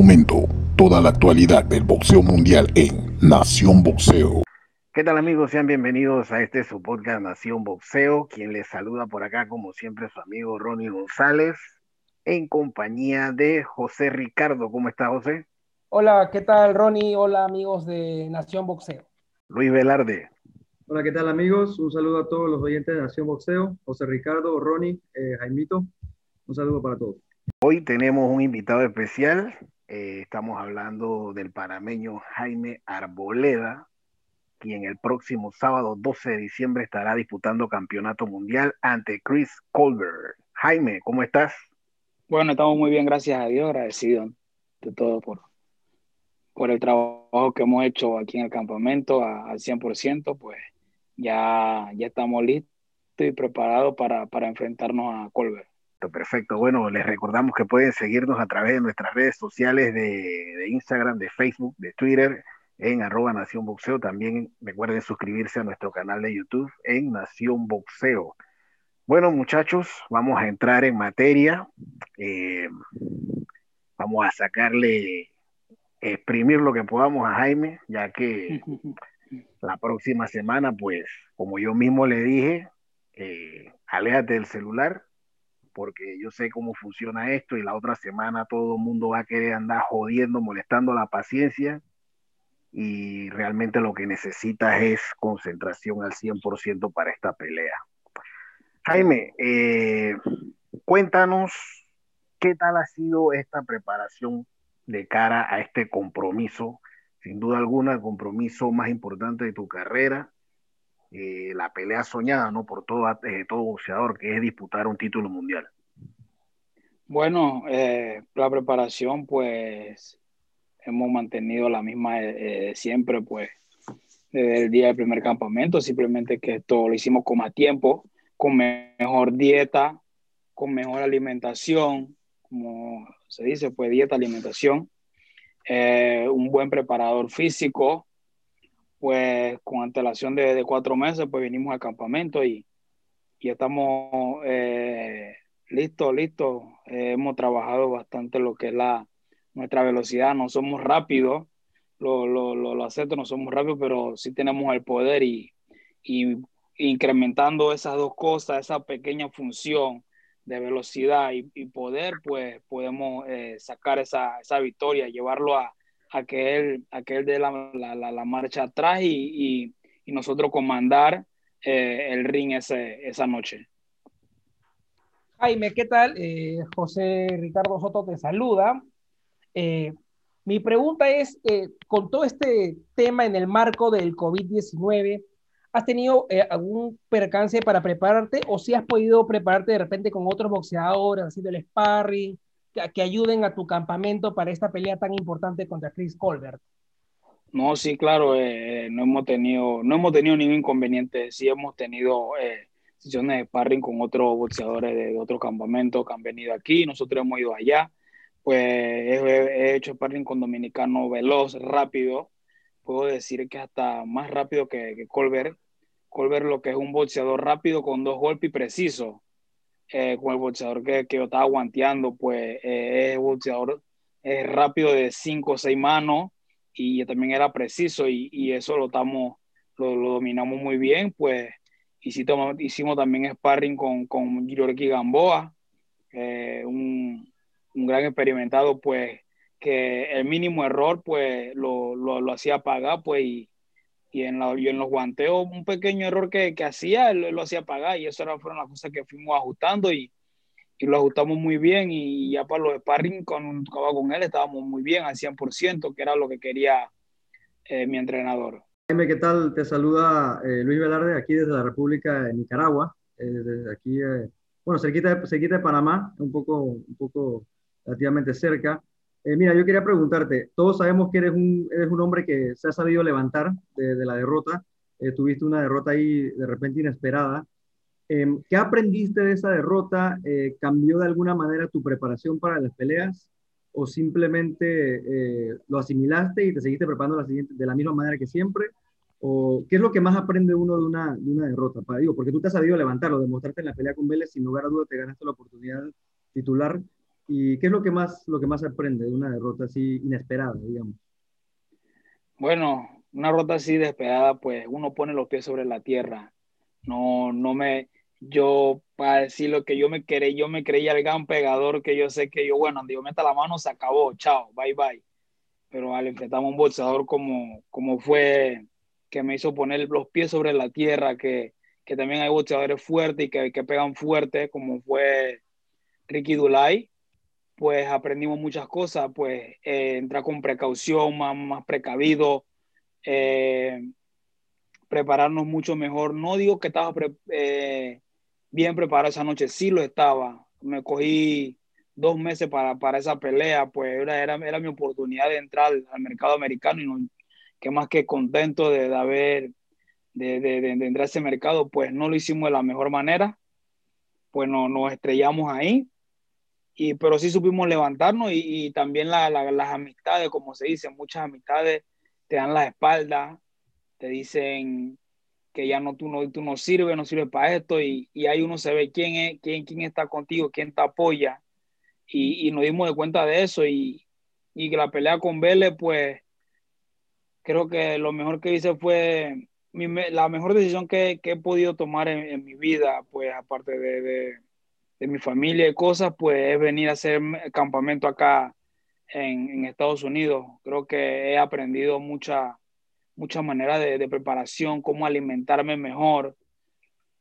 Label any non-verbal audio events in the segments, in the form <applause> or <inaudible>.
momento toda la actualidad del boxeo mundial en Nación Boxeo. ¿Qué tal amigos? Sean bienvenidos a este su podcast Nación Boxeo. Quien les saluda por acá, como siempre, su amigo Ronnie González, en compañía de José Ricardo. ¿Cómo está José? Hola, ¿qué tal Ronnie? Hola amigos de Nación Boxeo. Luis Velarde. Hola, ¿qué tal amigos? Un saludo a todos los oyentes de Nación Boxeo. José Ricardo, Ronnie, eh, Jaimito. Un saludo para todos. Hoy tenemos un invitado especial. Eh, estamos hablando del panameño Jaime Arboleda, quien el próximo sábado 12 de diciembre estará disputando campeonato mundial ante Chris Colbert. Jaime, ¿cómo estás? Bueno, estamos muy bien, gracias a Dios, agradecido de todo por, por el trabajo que hemos hecho aquí en el campamento al 100%, pues ya, ya estamos listos y preparados para, para enfrentarnos a Colbert. Perfecto. Bueno, les recordamos que pueden seguirnos a través de nuestras redes sociales de, Instagram, de Facebook, de Twitter, en arroba Nación Boxeo. También recuerden suscribirse a nuestro canal de YouTube en Nación Boxeo. Bueno, muchachos, vamos a entrar en materia. Eh, vamos a sacarle, exprimir lo que podamos a Jaime, ya que <laughs> la próxima semana, pues, como yo mismo le dije, eh, aléjate del celular, porque yo sé cómo funciona esto y la otra semana todo el mundo va a querer andar jodiendo, molestando la paciencia y realmente lo que necesitas es concentración al 100% para esta pelea. Jaime, eh, cuéntanos qué tal ha sido esta preparación de cara a este compromiso, sin duda alguna el compromiso más importante de tu carrera eh, la pelea soñada, ¿no? Por todo, eh, todo boxeador, que es disputar un título mundial. Bueno, eh, la preparación, pues, hemos mantenido la misma siempre, pues, desde el día del primer campamento, simplemente que esto lo hicimos con más tiempo, con mejor dieta, con mejor alimentación, como se dice, pues dieta, alimentación, un buen preparador físico, pues con antelación de, cuatro meses, pues vinimos al campamento y, y estamos eh, listos, listos. Eh, hemos trabajado bastante lo que es la, nuestra velocidad, no somos rápidos, lo, lo, lo, acepto, no somos rápidos, pero sí tenemos el poder y, y incrementando esas dos cosas, esa pequeña función de velocidad y, poder, pues podemos eh, sacar esa, esa victoria, llevarlo a, a que él, a que él dé la, la, la, marcha atrás y, y, y nosotros comandar eh, el ring ese, esa noche. Jaime, ¿qué tal? Eh, José Ricardo Soto te saluda. Eh, mi pregunta es, con todo este tema en el marco del COVID-19, ¿has tenido algún percance para prepararte o si has podido prepararte de repente con otros boxeadores, haciendo el sparring, que, ayuden a tu campamento para esta pelea tan importante contra Chris Colbert. No, sí, claro, eh, no hemos tenido, no hemos tenido ningún inconveniente. Sí hemos tenido eh, sesiones de sparring con otros boxeadores de, otro campamento que han venido aquí. Nosotros hemos ido allá. Pues he, hecho sparring con dominicano veloz, rápido. Puedo decir que hasta más rápido que, que Colbert. Colbert lo que es un boxeador rápido con dos golpes y preciso. Eh, con el boxeador que, que yo estaba guanteando, pues eh, es boxeador rápido de 5 o 6 manos y también era preciso y, y eso lo, estamos, lo, lo, dominamos muy bien, pues hicimos, hicimos también sparring con, con Gamboa, eh, un, un, gran experimentado, pues que el mínimo error pues lo, lo, lo hacía pagar, pues y en, la, y en los guanteos un pequeño error que, que hacía, él, lo hacía pagar y eso fueron las cosas que fuimos ajustando y, y lo ajustamos muy bien y ya para los sparring con, con él estábamos muy bien al 100%, que era lo que quería eh, mi entrenador. Jaime, ¿qué tal? Te saluda eh, Luis Velarde aquí desde la República de Nicaragua, eh, desde aquí, bueno, cerquita de, cerquita de Panamá, un poco, un poco relativamente cerca. Eh, mira, yo quería preguntarte, todos sabemos que eres un, eres un hombre que se ha sabido levantar de, la derrota, eh, tuviste una derrota ahí de repente inesperada. Eh, ¿Qué aprendiste de esa derrota? ¿Cambió de alguna manera tu preparación para las peleas? ¿O simplemente lo asimilaste y te seguiste preparando de la misma manera que siempre? ¿O qué es lo que más aprende uno de una, de una derrota? Para, digo, porque tú te has sabido levantarlo, demostrarte en la pelea con Vélez, sin lugar a dudas te ganaste la oportunidad titular ¿Y qué es lo que más, lo que más aprende de una derrota así inesperada, digamos? Bueno, una derrota así inesperada, pues uno pone los pies sobre la tierra. No, no me, yo, para decir lo que yo me creí, yo me creía el gran pegador que yo sé que yo, bueno, donde yo meta la mano se acabó, chao, bye bye. Pero al enfrentar a un boxeador como, como fue, que me hizo poner los pies sobre la tierra, que, que también hay boxeadores fuertes y que, que pegan fuerte, como fue Ricky Dulay, pues aprendimos muchas cosas, pues eh, entrar con precaución, más, más precavido, eh, prepararnos mucho mejor. No digo que estaba eh, bien preparado esa noche, sí lo estaba. Me cogí dos meses para, para esa pelea, pues era, era, era mi oportunidad de entrar al, mercado americano y no, que más que contento de, haber, de, de, de, entrar a ese mercado, pues no lo hicimos de la mejor manera, pues no, nos estrellamos ahí, y, pero sí supimos levantarnos y, también la, la, las amistades, como se dice, muchas amistades te dan la espalda, te dicen que ya no tú no, tú no sirves, no sirves para esto y, y ahí uno se ve quién, es, quién, quién está contigo, quién te apoya y, y nos dimos de cuenta de eso y, y la pelea con Vélez pues creo que lo mejor que hice fue la mejor decisión que, he podido tomar en, en, mi vida pues aparte de, de, mi familia y cosas pues es venir a hacer campamento acá en, Estados Unidos creo que he aprendido mucha muchas maneras de, preparación, cómo alimentarme mejor.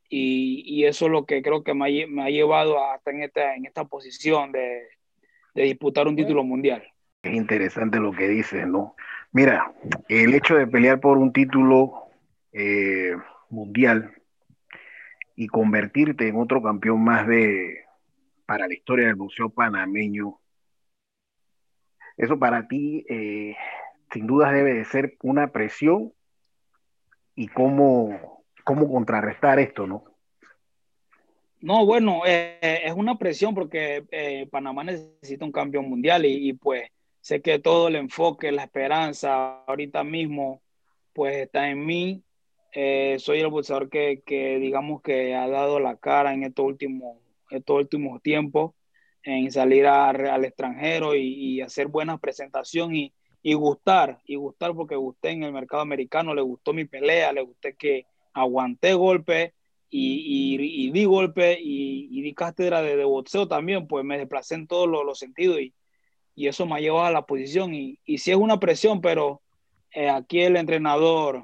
Y, y, eso es lo que creo que me ha, me ha llevado hasta en esta, en esta posición de, de, disputar un título mundial. Es interesante lo que dices, ¿no? Mira, el hecho de pelear por un título eh, mundial y convertirte en otro campeón más de para la historia del boxeo panameño, eso para ti eh, sin duda debe de ser una presión y cómo, cómo contrarrestar esto, ¿no? No, bueno, eh, es una presión porque eh, Panamá necesita un campeón mundial y, y, pues sé que todo el enfoque, la esperanza ahorita mismo pues está en mí. Eh, soy el boxeador que, que, digamos que ha dado la cara en estos últimos, estos últimos tiempos en salir a, al extranjero y, y hacer buenas presentaciones y, y gustar, y gustar porque gusté en el mercado americano, le gustó mi pelea, le gusté que aguanté golpe y, y, di golpe y, y, di cátedra de, de, boxeo también, pues me desplacé en todos los, los sentidos y, y, eso me ha llevado a la posición y, y sí es una presión, pero eh, aquí el entrenador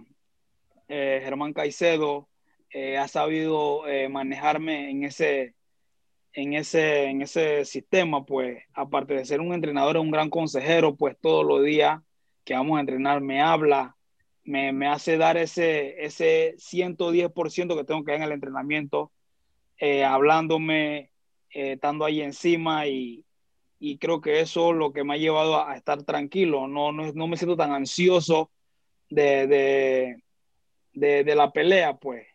eh, Germán Caicedo eh, ha sabido eh, manejarme en ese, en ese, en ese sistema, pues, aparte de ser un entrenador, un gran consejero, pues todos los días que vamos a entrenar me habla, me, me hace dar ese, ese 110% que tengo que dar en el entrenamiento, eh, hablándome, eh, estando ahí encima y, y, creo que eso es lo que me ha llevado a, estar tranquilo, no, no, no, me siento tan ansioso de, de, de la pelea, pues,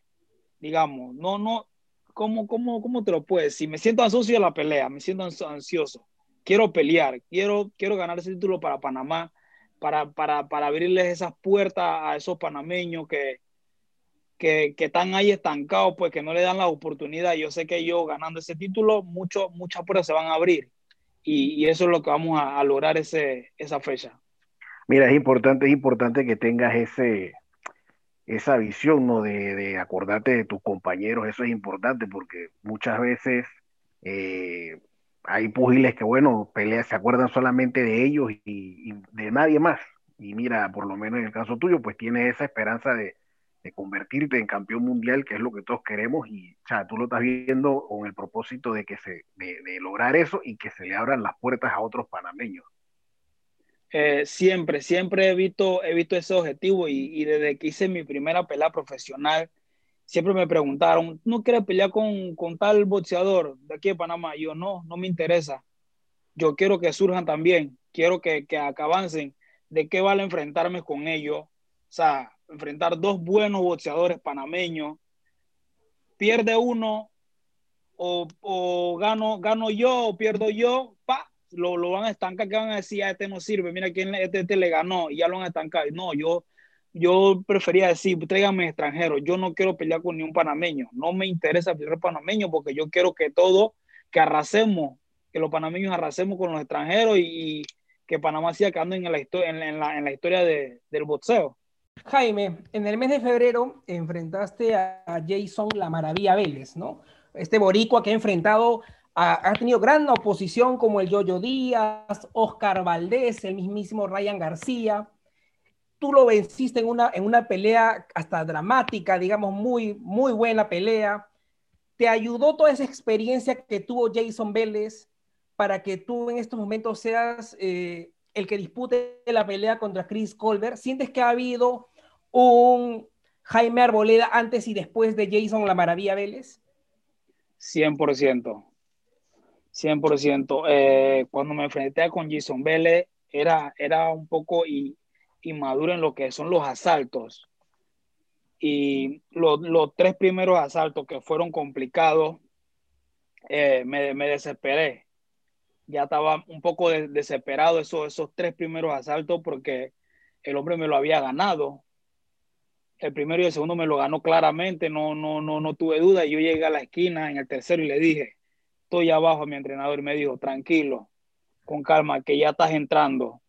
digamos, no, no, ¿cómo, cómo, cómo te lo puedes? Si me siento ansioso de la pelea, me siento ansioso, quiero pelear, quiero, quiero ganar ese título para Panamá, para, para, para abrirles esas puertas a esos panameños que, que, que, están ahí estancados, pues que no le dan la oportunidad. Yo sé que yo ganando ese título, mucho, muchas puertas se van a abrir y, y eso es lo que vamos a, a lograr ese, esa fecha. Mira, es importante, es importante que tengas ese, esa visión, ¿no? De, de, acordarte de tus compañeros, eso es importante porque muchas veces eh, hay pugiles que, bueno, peleas, se acuerdan solamente de ellos y, de nadie más. Y mira, por lo menos en el caso tuyo, pues tienes esa esperanza de, de, convertirte en campeón mundial, que es lo que todos queremos, y o sea, tú lo estás viendo con el propósito de que se, de, de lograr eso y que se le abran las puertas a otros panameños. Eh, siempre, siempre he visto, he visto ese objetivo y, desde que hice mi primera pelea profesional, siempre me preguntaron, ¿no quieres pelear con, con tal boxeador de aquí de Panamá? Y yo no, no me interesa. Yo quiero que surjan también, quiero que, que, avancen. ¿De qué vale enfrentarme con ellos? O sea, enfrentar dos buenos boxeadores panameños. Pierde uno o, o gano, gano yo o pierdo yo, lo, lo, van a estancar, que van a decir, ah, este no sirve, mira quién este, este, le ganó y ya lo van a estancar. No, yo, yo prefería decir, tráigame extranjeros, yo no quiero pelear con ni un panameño, no me interesa pelear panameño porque yo quiero que todo, que arrasemos que los panameños arrasemos con los extranjeros y, que Panamá siga quedando en la, en la, en la historia de, del boxeo. Jaime, en el mes de febrero enfrentaste a Jason La Maravilla Vélez, ¿no? Este boricua que ha enfrentado, ha tenido gran oposición como el Yoyo Díaz, Oscar Valdés, el mismísimo Ryan García. Tú lo venciste en una, en una pelea hasta dramática, digamos, muy, muy buena pelea. ¿Te ayudó toda esa experiencia que tuvo Jason Vélez para que tú en estos momentos seas eh, el que dispute la pelea contra Chris Colbert? ¿Sientes que ha habido un Jaime Arboleda antes y después de Jason La Maravilla Vélez? 100%. 100%. Eh, cuando me enfrenté con Jason Vélez, era, era un poco inmaduro en lo que son los asaltos. Y los, tres primeros asaltos que fueron complicados, eh, me, me, desesperé. Ya estaba un poco desesperado esos, esos tres primeros asaltos porque el hombre me lo había ganado el primero y el segundo me lo ganó claramente, no, no, no, no tuve duda. Yo llegué a la esquina en el tercero y le dije, estoy abajo mi entrenador me dijo, tranquilo, con calma, que ya estás entrando.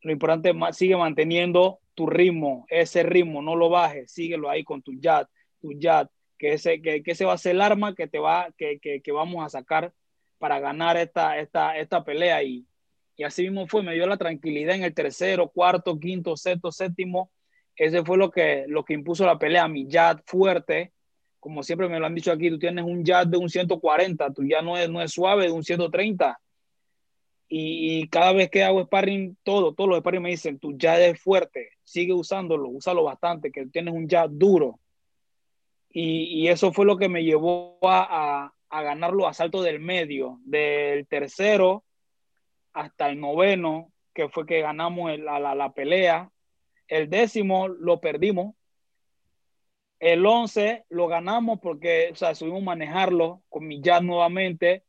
Lo importante es sigue manteniendo tu ritmo, ese ritmo, no lo bajes, síguelo ahí con tu jab, tu jab, que ese, que, ese va a ser el arma que te va, que, que, que vamos a sacar para ganar esta, esta, esta pelea. Y, y así mismo fue, me dio la tranquilidad en el tercero, cuarto, quinto, sexto, séptimo ese fue lo que, lo que impuso la pelea, mi jab fuerte, como siempre me lo han dicho aquí, tú tienes un jab de un 140, tú ya no es, no es suave, de un 130. Y, cada vez que hago sparring, todo, todos los sparring me dicen, tu jab es fuerte, sigue usándolo, úsalo bastante, que tienes un jab duro. Y, y eso fue lo que me llevó a, a, a ganar los asaltos del medio, del tercero hasta el noveno, que fue que ganamos la, la, la pelea el décimo lo perdimos. El once lo ganamos porque, o sea, subimos a manejarlo con mi jazz nuevamente.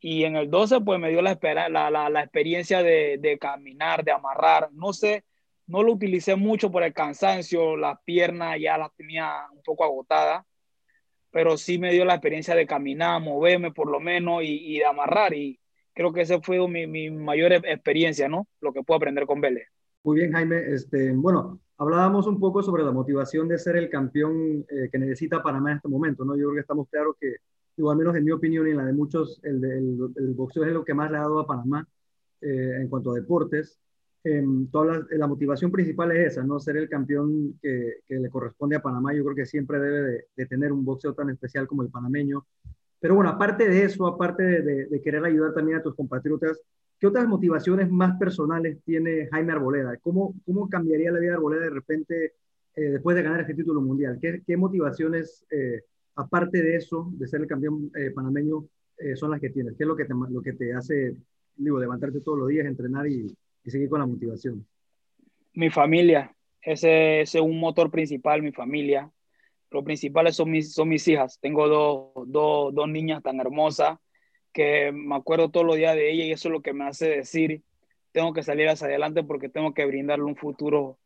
Y en el 12, pues me dio la, la, la, la experiencia de, de, caminar, de amarrar. No sé, no lo utilicé mucho por el cansancio, las piernas ya las tenía un poco agotadas, pero sí me dio la experiencia de caminar, moverme por lo menos y, y de amarrar. Y creo que esa fue mi, mi mayor experiencia, ¿no? Lo que puedo aprender con Vélez. Muy bien, Jaime. Este, bueno, hablábamos un poco sobre la motivación de ser el campeón eh, que necesita Panamá en este momento, ¿no? Yo creo que estamos claros que, igual menos en mi opinión y en la de muchos, el, boxeo es lo que más le ha dado a Panamá eh, en cuanto a deportes. Eh, toda la, motivación principal es esa, ¿no? Ser el campeón que, le corresponde a Panamá. Yo creo que siempre debe de, tener un boxeo tan especial como el panameño. Pero bueno, aparte de eso, aparte de querer ayudar también a tus compatriotas, ¿Qué otras motivaciones más personales tiene Jaime Arboleda? ¿Cómo, cómo cambiaría la vida de Arboleda de repente eh, después de ganar este título mundial? ¿Qué, motivaciones, eh, aparte de eso, de ser el campeón eh, panameño, son las que tienes? ¿Qué es lo que te, lo que te hace digo, levantarte todos los días, entrenar y, seguir con la motivación? Mi familia, ese, ese, es un motor principal, mi familia. Lo principal son mis, son mis hijas. Tengo dos, dos, dos niñas tan hermosas que me acuerdo todos los días de ella y eso es lo que me hace decir, tengo que salir hacia adelante porque tengo que brindarle un futuro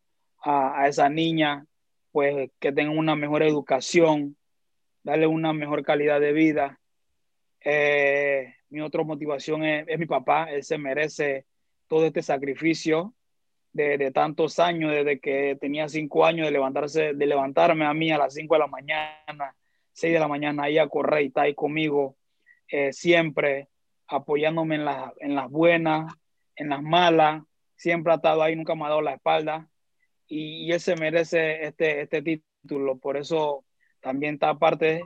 a, a esa niña, pues que tenga una mejor educación, darle una mejor calidad de vida. Eh, mi otra motivación es, es, mi papá, él se merece todo este sacrificio de, de, tantos años, desde que tenía cinco años de levantarse, de levantarme a mí a las cinco de la mañana, seis de la mañana, ahí a correr y está ahí conmigo, eh, siempre apoyándome en, la, en las buenas, en las malas, siempre ha estado ahí, nunca me ha dado la espalda. Y, y él se merece este, este título, por eso también está parte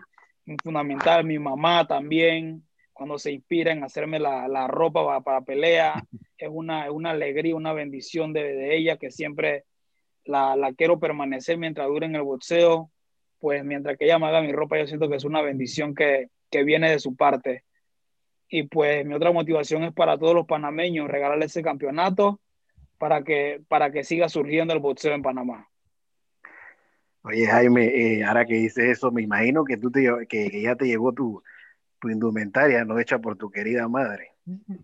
fundamental, mi mamá también, cuando se inspira en hacerme la, la ropa para, para, pelea, <laughs> es una, es una alegría, una bendición de, de ella que siempre la, la, quiero permanecer mientras dure en el boxeo, pues mientras que ella me haga mi ropa, yo siento que es una bendición que, que viene de su parte. Y pues mi otra motivación es para todos los panameños, regalarle ese campeonato para que, para que siga surgiendo el boxeo en Panamá. Oye, Jaime, eh, ahora que dices eso, me imagino que, tú te, que, que ya te llegó tu, tu indumentaria, no hecha por tu querida madre.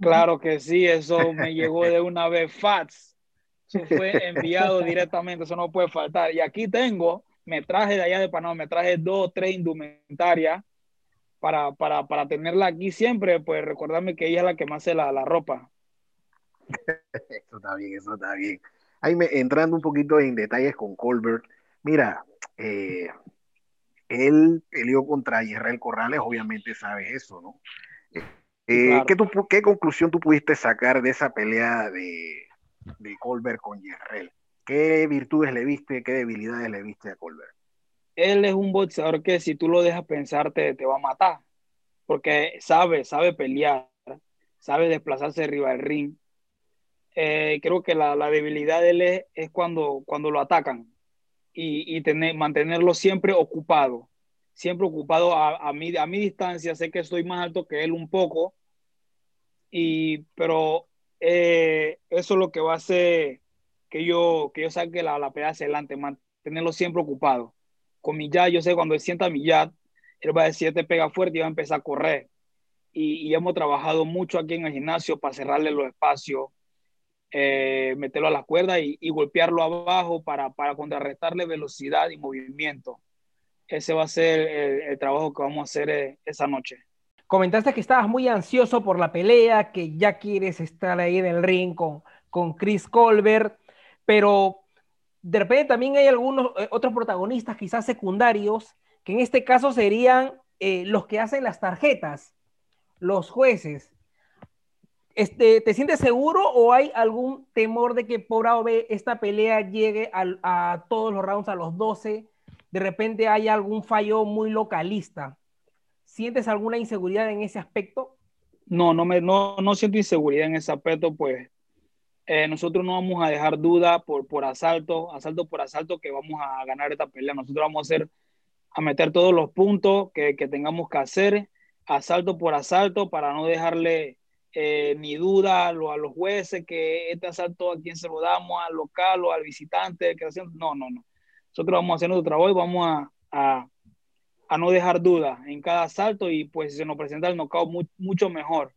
Claro que sí, eso me llegó de <laughs> una vez FATS. Eso fue enviado <laughs> directamente, eso no puede faltar. Y aquí tengo, me traje de allá de Panamá, me traje dos, tres indumentarias para, para, para tenerla aquí siempre, pues recordarme que ella es la que más hace la, la ropa. <laughs> eso está bien, eso está bien. Ahí me, entrando un poquito en detalles con Colbert, mira, eh, él peleó contra Israel Corrales, obviamente sabes eso, ¿no? Eh, claro. ¿qué, tú, ¿Qué conclusión tú pudiste sacar de esa pelea de, de Colbert con Israel? ¿Qué virtudes le viste, qué debilidades le viste a Colbert? Él es un boxeador que si tú lo dejas pensar te, va a matar, porque sabe, sabe pelear, sabe desplazarse arriba del ring. Eh, creo que la, la, debilidad de él es, cuando, cuando lo atacan y, y tener, mantenerlo siempre ocupado, siempre ocupado a, a, mi, a mi distancia. Sé que estoy más alto que él un poco, y, pero eh, eso es lo que va a hacer que yo, que yo saque la, la pelea hacia adelante, mantenerlo siempre ocupado. Con mi jab, yo sé cuando él sienta jab, él va a decir, te pega fuerte y va a empezar a correr. Y, y, hemos trabajado mucho aquí en el gimnasio para cerrarle los espacios, eh, meterlo a la cuerda y, golpearlo abajo para, para, contrarrestarle velocidad y movimiento. Ese va a ser el, el trabajo que vamos a hacer eh, esa noche. Comentaste que estabas muy ansioso por la pelea, que ya quieres estar ahí en el ring con, con Chris Colbert, pero de repente también hay algunos eh, otros protagonistas, quizás secundarios, que en este caso serían eh, los que hacen las tarjetas, los jueces. Este, ¿Te sientes seguro o hay algún temor de que por A esta pelea llegue a, a todos los rounds, a los 12? De repente hay algún fallo muy localista. ¿Sientes alguna inseguridad en ese aspecto? No, no, me, no, no siento inseguridad en ese aspecto, pues eh, nosotros no vamos a dejar duda por, por asalto, asalto por asalto, que vamos a ganar esta pelea. Nosotros vamos a hacer, a meter todos los puntos que, que tengamos que hacer, asalto por asalto, para no dejarle eh, ni duda a, lo, a, los jueces que este asalto a quién se lo damos, al local o al visitante. Que no, no, no. Nosotros vamos a hacer nuestro trabajo y vamos a, a, a no dejar duda en cada asalto y pues si se nos presenta el knockout mucho mejor.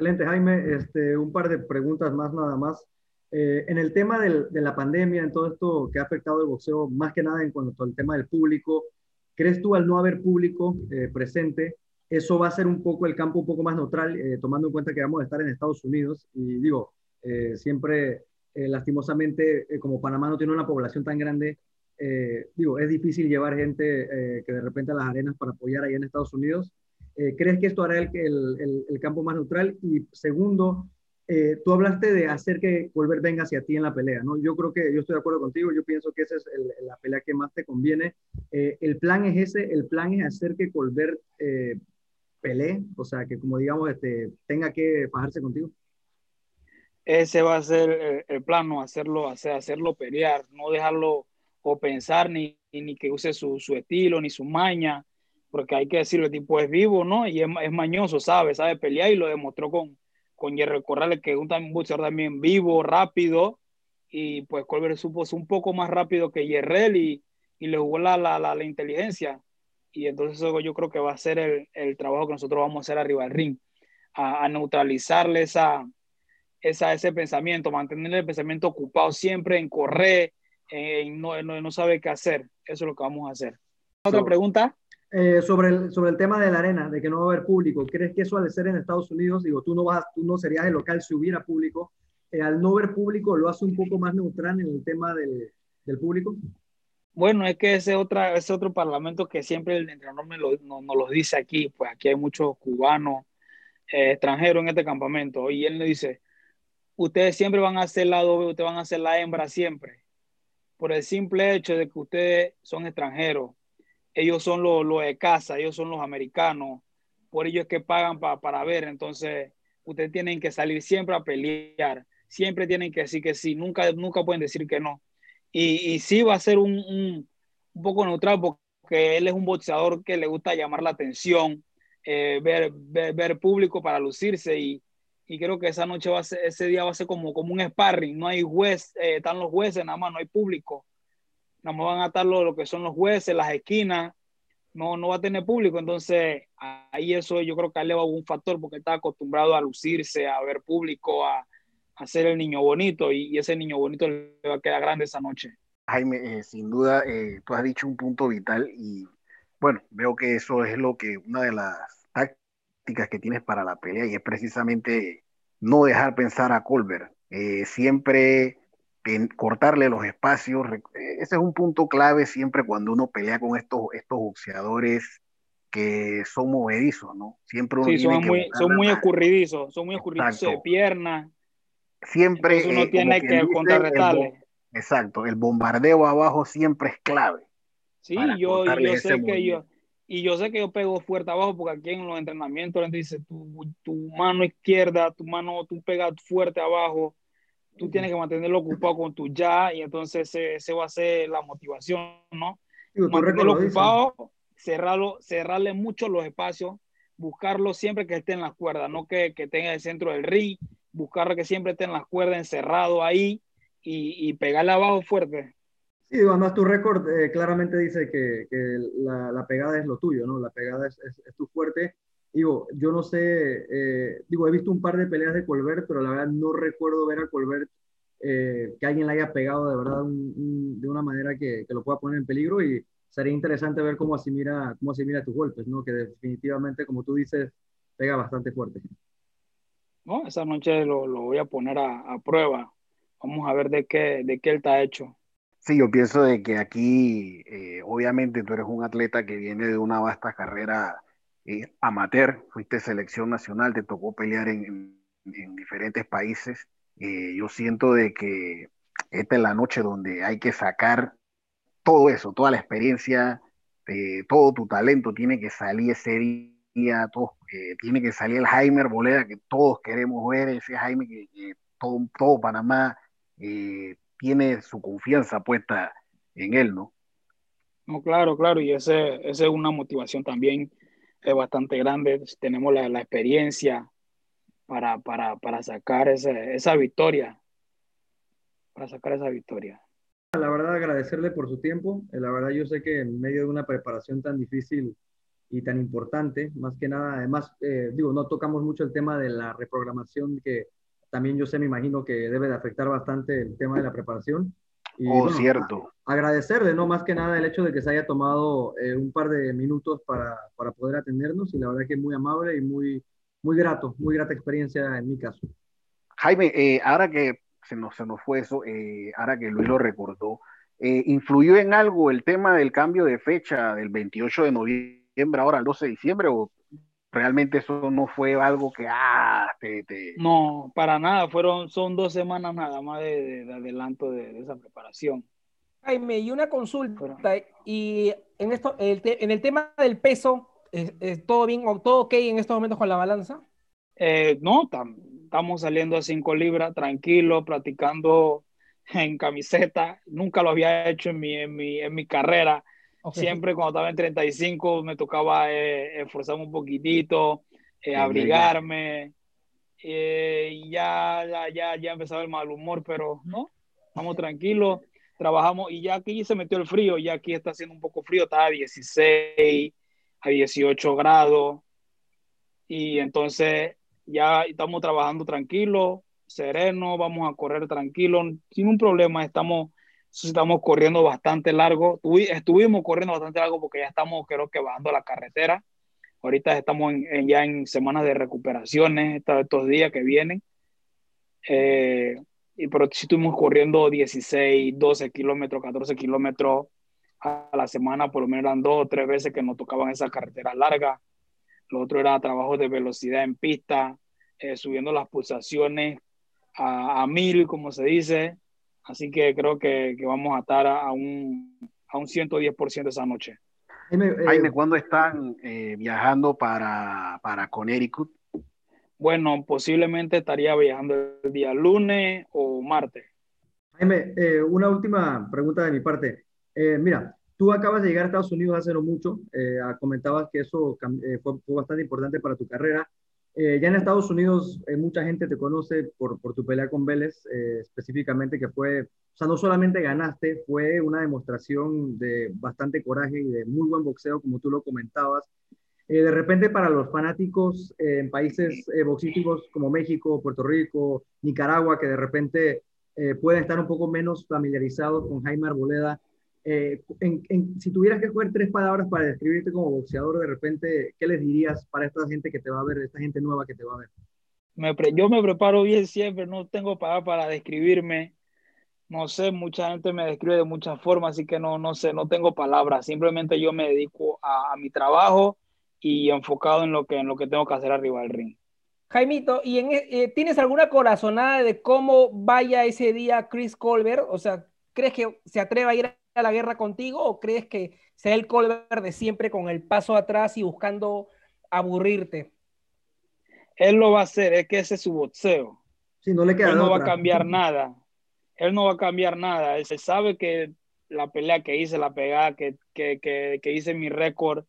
Excelente, Jaime. Este, un par de preguntas más nada más. Eh, en el tema del, de la pandemia, en todo esto que ha afectado el boxeo, más que nada en cuanto al tema del público, ¿crees tú al no haber público eh, presente, eso va a ser un poco el campo un poco más neutral, eh, tomando en cuenta que vamos a estar en Estados Unidos? Y digo, eh, siempre, lastimosamente, como Panamá no tiene una población tan grande, digo, es difícil llevar gente que de repente a las arenas para apoyar ahí en Estados Unidos. Eh, ¿Crees que esto hará el, el, el, campo más neutral? Y segundo, eh, tú hablaste de hacer que Colbert venga hacia ti en la pelea, ¿no? Yo creo que yo estoy de acuerdo contigo, yo pienso que esa es la pelea que más te conviene. Eh, el plan es ese, el plan es hacer que Colbert pelee, o sea, que como digamos, este, tenga que fajarse contigo. Ese va a ser el plan, no hacerlo, hacer, hacerlo pelear, no dejarlo o pensar ni, ni que use su, su estilo ni su maña porque hay que decirlo, el tipo es vivo, ¿no? Y es, es, mañoso, sabe, sabe pelear y lo demostró con, con Jerry Corrales, que es un, boxeador también vivo, rápido, y pues Colbert supo un poco más rápido que Yerrel y, y le jugó la, la, la, la, inteligencia. Y entonces eso yo creo que va a ser el, el trabajo que nosotros vamos a hacer arriba del ring, a, a neutralizarle esa, esa, ese pensamiento, mantener el pensamiento ocupado siempre en correr, en no, no, no sabe qué hacer. Eso es lo que vamos a hacer. ¿Otra pregunta? Eh, sobre, el, sobre el tema de la arena, de que no va a haber público, ¿crees que eso al ser en Estados Unidos, digo, tú no, vas, tú no serías el local si hubiera público, eh, al no ver público lo hace un poco más neutral en el tema del, del público? Bueno, es que ese, otra, ese otro parlamento que siempre el entrenador me lo, nos no lo dice aquí, pues aquí hay muchos cubanos eh, extranjeros en este campamento, y él le dice, ustedes siempre van a hacer la doble, ustedes van a hacer la hembra siempre, por el simple hecho de que ustedes son extranjeros ellos son los, los de casa, ellos son los americanos, por ello es que pagan pa, para ver, entonces ustedes tienen que salir siempre a pelear, siempre tienen que decir que sí, nunca, nunca pueden decir que no. Y, y sí va a ser un, un, un, poco neutral porque él es un boxeador que le gusta llamar la atención, eh, ver, ver, ver, público para lucirse y, y, creo que esa noche va a ser, ese día va a ser como, como un sparring, no hay juez, eh, están los jueces, nada más no hay público nada más van a estar lo, que son los jueces, las esquinas, no, no va a tener público, entonces ahí eso yo creo que eleva un factor porque está acostumbrado a lucirse, a ver público, a, a ser el niño bonito y, y, ese niño bonito le va a quedar grande esa noche. Jaime, eh, sin duda, eh, tú has dicho un punto vital y bueno, veo que eso es lo que una de las tácticas que tienes para la pelea y es precisamente no dejar pensar a Colbert. Eh, siempre cortarle los espacios. Ese es un punto clave siempre cuando uno pelea con estos, estos boxeadores que son movedizos, ¿no? Siempre sí, son muy, son muy escurridizos, son muy escurridizos de pierna. Siempre uno tiene que, contrarrestarle. exacto, el bombardeo abajo siempre es clave. Sí, yo, yo sé que yo, y yo sé que yo pego fuerte abajo porque aquí en los entrenamientos la dice, tu, tu mano izquierda, tu mano, tú pegas fuerte abajo, tú tienes que mantenerlo ocupado con tu ya y entonces ese, va a ser la motivación, ¿no? mantenerlo ocupado, cerrarlo, cerrarle mucho los espacios, buscarlo siempre que esté en las cuerdas, no que, que tenga el centro del ring, buscarlo que siempre esté en las cuerdas, encerrado ahí y, y pegarle abajo fuerte. Sí, además tu récord eh, claramente dice que, que la, la, pegada es lo tuyo, ¿no? La pegada es, es, tu fuerte. Digo, yo no sé, eh, digo, he visto un par de peleas de Colbert, pero la verdad no recuerdo ver a Colbert eh, que alguien le haya pegado de verdad de una manera que, que, lo pueda poner en peligro y sería interesante ver cómo asimila, cómo asimila tus golpes, ¿no? Que definitivamente, como tú dices, pega bastante fuerte. No, esa noche lo, lo voy a poner a, a, prueba. Vamos a ver de qué, de qué él está hecho. Sí, yo pienso de que aquí, eh, obviamente, tú eres un atleta que viene de una vasta carrera eh, amateur, fuiste selección nacional, te tocó pelear en, en, diferentes países. Eh, yo siento de que esta es la noche donde hay que sacar todo eso, toda la experiencia, todo tu talento tiene que salir ese día, todo, tiene que salir el Jaime Boleda que todos queremos ver, ese Jaime que, todo, todo Panamá tiene su confianza puesta en él, ¿no? No, claro, claro, y ese, ese es una motivación también es bastante grande. Tenemos la, la experiencia para, para, para sacar ese, esa victoria, para sacar esa victoria. La verdad, agradecerle por su tiempo. Eh, la verdad, yo sé que en medio de una preparación tan difícil y tan importante, más que nada, además, eh, digo, no tocamos mucho el tema de la reprogramación que también yo sé, me imagino que debe de afectar bastante el tema de la preparación. Y, oh, cierto. agradecerle, ¿no? Más que nada el hecho de que se haya tomado eh, un par de minutos para, para, poder atendernos y la verdad que es muy amable y muy, muy grato, muy grata experiencia en mi caso. Jaime, eh, ahora que se nos, se nos fue eso, eh, ahora que Luis lo recordó, ¿influyó en algo el tema del cambio de fecha del 28 de noviembre ahora al 12 de diciembre o realmente eso no fue algo que, ah, te, No, para nada, fueron, son dos semanas nada más de, adelanto de, esa preparación. Jaime, y una consulta, y en, esto, el en el tema del peso, ¿es, todo bien, o todo ok en estos momentos con la balanza? Eh, no, estamos saliendo a 5 libras, tranquilo, practicando en camiseta, nunca lo había hecho en mi, en mi, en mi carrera, Siempre cuando estaba en 35 me tocaba eh, esforzarme un poquitito, eh, abrigarme. Eh, ya, ya, ya, ya empezaba el mal humor, pero no, estamos tranquilos, trabajamos y ya aquí se metió el frío, ya aquí está haciendo un poco frío, está a 16, a 18 grados. Y entonces ya estamos trabajando tranquilo, sereno, vamos a correr tranquilo, sin un problema, estamos estamos corriendo bastante largo. Estuvimos corriendo bastante largo porque ya estamos, creo que, bajando la carretera. Ahorita estamos en, ya en semanas de recuperaciones, estos días que vienen. Eh, y, pero si estuvimos corriendo 16, 12 kilómetros, 14 kilómetros a la semana, por lo menos eran dos o tres veces que nos tocaban esa carretera larga. Lo otro era trabajo de velocidad en pista, eh, subiendo las pulsaciones a, a mil, como se dice, Así que creo que, que vamos a estar a un, a un 110% esa noche. Jaime, eh, ¿cuándo están eh, viajando para, para Connecticut? Bueno, posiblemente estaría viajando el día lunes o martes. Jaime, eh, una última pregunta de mi parte. mira, tú acabas de llegar a Estados Unidos hace no mucho, comentabas que eso fue, fue, bastante importante para tu carrera. Eh, ya en Estados Unidos eh, mucha gente te conoce por, por tu pelea con Vélez, eh, específicamente que fue, o sea, no solamente ganaste, fue una demostración de bastante coraje y de muy buen boxeo, como tú lo comentabas. de repente para los fanáticos en países boxísticos como México, Puerto Rico, Nicaragua, que de repente pueden estar un poco menos familiarizados con Jaime Arboleda, Eh, si tuvieras que coger tres palabras para describirte como boxeador, de repente, ¿qué les dirías para esta gente que te va a ver, esta gente nueva que te va a ver? Me yo me preparo bien siempre, no tengo palabras para describirme. No sé, mucha gente me describe de muchas formas, así que no, no sé, no tengo palabras. Simplemente yo me dedico a, a mi trabajo y enfocado en lo que, en lo que tengo que hacer arriba del ring. Jaimito, ¿y en, eh, tienes alguna corazonada de cómo vaya ese día Chris Colbert? O sea, ¿crees que se atreva a ir a la guerra contigo o crees que sea el Colbert de siempre con el paso atrás y buscando aburrirte? Él lo va a hacer, es que ese es su boxeo. Sí, no le queda Él no va a cambiar <laughs> nada. Él no va a cambiar nada. Él se sabe que la pelea que hice, la pegada que, que, que, que hice mi récord,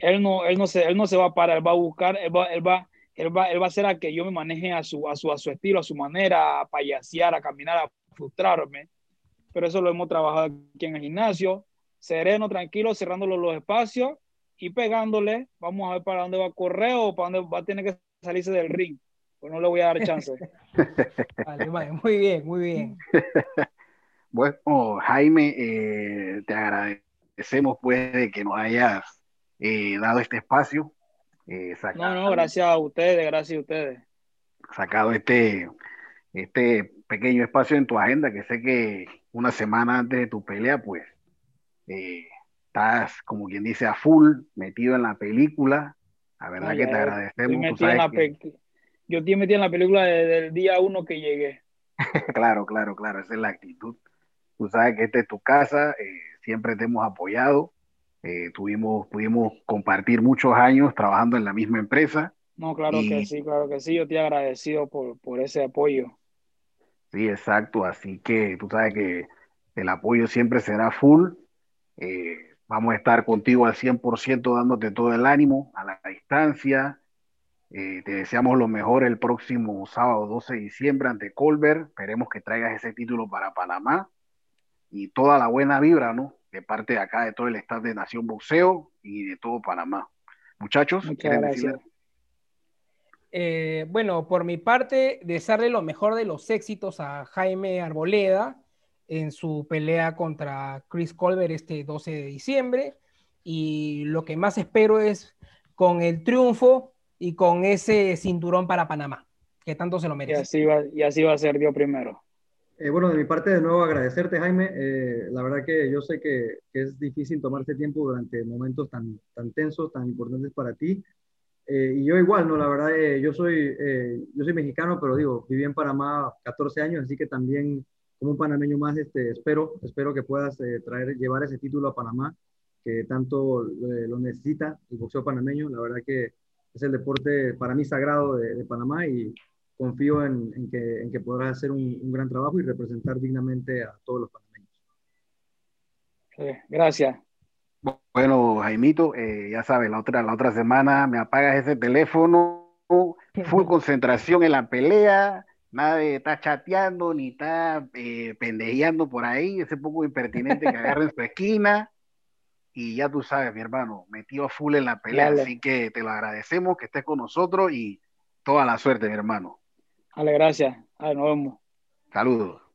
él no, él, no se, él no se va a parar, él va a buscar, él va, él va, él va, él va a hacer a que yo me maneje a su, a su, a su estilo, a su manera, a payasear, a caminar, a frustrarme. Pero eso lo hemos trabajado aquí en el gimnasio, sereno, tranquilo, cerrándolo los espacios y pegándole. Vamos a ver para dónde va a correr o para dónde va a tener que salirse del ring. Pues no le voy a dar chance. <laughs> vale, muy bien, muy bien. <laughs> Bueno, Jaime, eh, te agradecemos pues de que nos hayas eh, dado este espacio eh, no, no, gracias a ustedes, gracias a ustedes. Sacado este, este pequeño espacio en tu agenda, que sé que una semana antes de tu pelea, pues eh, estás, como quien dice, a full, metido en la película. La verdad que te agradecemos. Yo estoy metido en la película desde el día uno que llegué. <laughs> claro, claro, claro, esa es la actitud. Tú sabes que esta es tu casa, eh, siempre te hemos apoyado eh, tuvimos, pudimos compartir muchos años trabajando en la misma empresa. No, claro que sí, claro que sí. Yo te agradecido por, por ese apoyo. Sí, exacto. Así que tú sabes que el apoyo siempre será full. Eh, vamos a estar contigo al 100% dándote todo el ánimo a la distancia. Eh, te deseamos lo mejor el próximo sábado 12 de diciembre ante Colbert. Esperemos que traigas ese título para Panamá y toda la buena vibra, ¿no? de parte de acá, de todo el staff de Nación Boxeo y de todo Panamá. Muchachos, ¿quieren decir? Eh, bueno, por mi parte, desearle lo mejor de los éxitos a Jaime Arboleda en su pelea contra Chris Colbert este 12 de diciembre. Y lo que más espero es con el triunfo y con ese cinturón para Panamá, que tanto se lo merece. Y así va, y así va a ser Dios primero. Eh, bueno, de mi parte, de nuevo agradecerte, Jaime. Eh, la verdad que yo sé que, es difícil tomarse tiempo durante momentos tan, tan tensos, tan importantes para ti. Eh, y yo igual, ¿no? La verdad, yo, soy, yo soy mexicano, pero digo, viví en Panamá 14 años, así que también como un panameño más, este, espero, espero que puedas traer, llevar ese título a Panamá, que tanto lo necesita el boxeo panameño. La verdad que es el deporte para mí sagrado de, de Panamá y confío en, que, en que, podrás hacer un, gran trabajo y representar dignamente a todos los panameños. gracias. Bueno, Jaimito, eh, ya sabes, la otra, la otra semana me apagas ese teléfono, <laughs> full concentración en la pelea, nada de estar chateando ni estar eh, pendejeando por ahí, ese poco impertinente que agarra en su esquina. Y ya tú sabes, mi hermano, metido full en la pelea, así que te lo agradecemos que estés con nosotros y toda la suerte, mi hermano. Vale, gracias. A ver, nos vemos. Saludos.